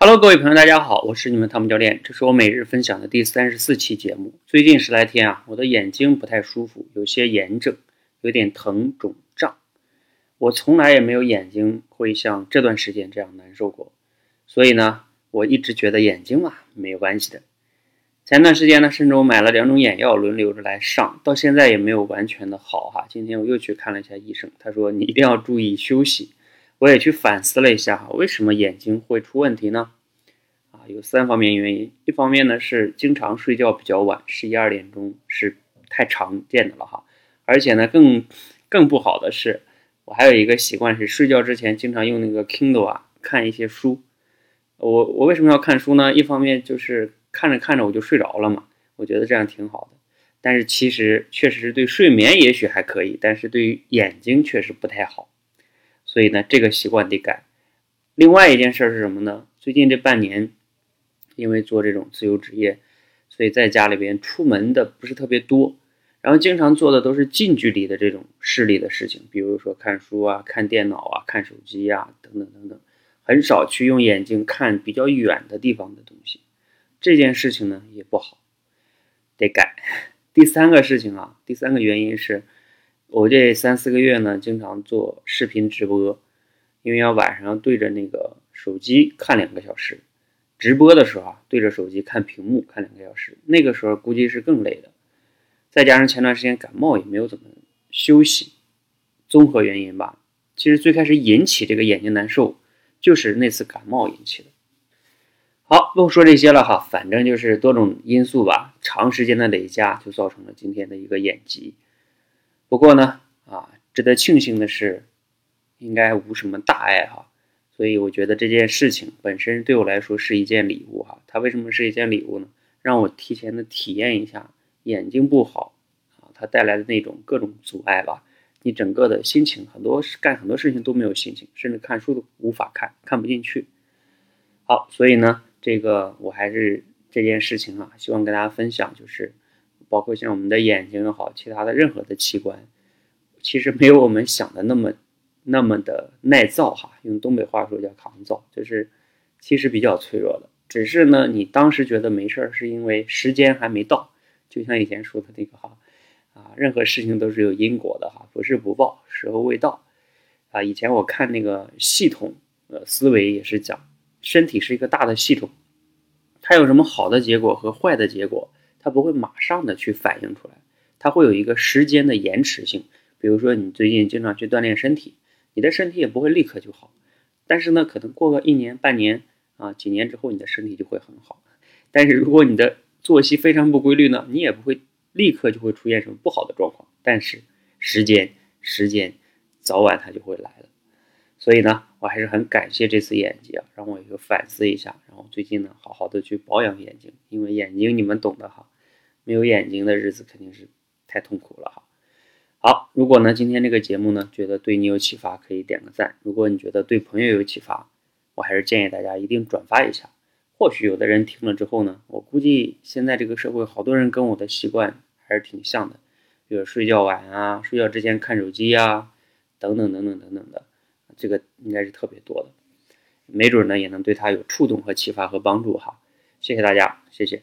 Hello，各位朋友，大家好，我是你们汤姆教练，这是我每日分享的第三十四期节目。最近十来天啊，我的眼睛不太舒服，有些炎症，有点疼、肿、胀。我从来也没有眼睛会像这段时间这样难受过，所以呢，我一直觉得眼睛嘛没有关系的。前段时间呢，甚至我买了两种眼药轮流着来上，到现在也没有完全的好哈。今天我又去看了一下医生，他说你一定要注意休息。我也去反思了一下哈，为什么眼睛会出问题呢？啊，有三方面原因。一方面呢是经常睡觉比较晚，十一二点钟是太常见的了哈。而且呢，更更不好的是，我还有一个习惯是睡觉之前经常用那个 Kindle 啊看一些书。我我为什么要看书呢？一方面就是看着看着我就睡着了嘛，我觉得这样挺好的。但是其实确实是对睡眠也许还可以，但是对于眼睛确实不太好。所以呢，这个习惯得改。另外一件事是什么呢？最近这半年，因为做这种自由职业，所以在家里边出门的不是特别多，然后经常做的都是近距离的这种视力的事情，比如说看书啊、看电脑啊、看手机啊等等等等，很少去用眼睛看比较远的地方的东西。这件事情呢也不好，得改。第三个事情啊，第三个原因是。我这三四个月呢，经常做视频直播，因为要晚上对着那个手机看两个小时，直播的时候啊，对着手机看屏幕看两个小时，那个时候估计是更累的。再加上前段时间感冒也没有怎么休息，综合原因吧。其实最开始引起这个眼睛难受，就是那次感冒引起的。好，不说这些了哈，反正就是多种因素吧，长时间的累加就造成了今天的一个眼疾。不过呢，啊，值得庆幸的是，应该无什么大碍哈，所以我觉得这件事情本身对我来说是一件礼物哈。它为什么是一件礼物呢？让我提前的体验一下眼睛不好啊，它带来的那种各种阻碍吧。你整个的心情，很多干很多事情都没有心情，甚至看书都无法看，看不进去。好，所以呢，这个我还是这件事情啊，希望跟大家分享，就是。包括像我们的眼睛也好，其他的任何的器官，其实没有我们想的那么那么的耐造哈。用东北话说叫抗造，就是其实比较脆弱的。只是呢，你当时觉得没事儿，是因为时间还没到。就像以前说的那个哈啊，任何事情都是有因果的哈，不是不报，时候未到啊。以前我看那个系统呃思维也是讲，身体是一个大的系统，它有什么好的结果和坏的结果。它不会马上的去反映出来，它会有一个时间的延迟性。比如说，你最近经常去锻炼身体，你的身体也不会立刻就好。但是呢，可能过个一年半年啊，几年之后，你的身体就会很好。但是如果你的作息非常不规律呢，你也不会立刻就会出现什么不好的状况。但是时间，时间，早晚它就会来的。所以呢，我还是很感谢这次眼疾啊，让我有反思一下。然后最近呢，好好的去保养眼睛，因为眼睛你们懂的哈，没有眼睛的日子肯定是太痛苦了哈。好，如果呢今天这个节目呢觉得对你有启发，可以点个赞。如果你觉得对朋友有启发，我还是建议大家一定转发一下。或许有的人听了之后呢，我估计现在这个社会好多人跟我的习惯还是挺像的，比如睡觉晚啊，睡觉之前看手机呀，等等等等等等的。这个应该是特别多的，没准呢也能对他有触动和启发和帮助哈。谢谢大家，谢谢。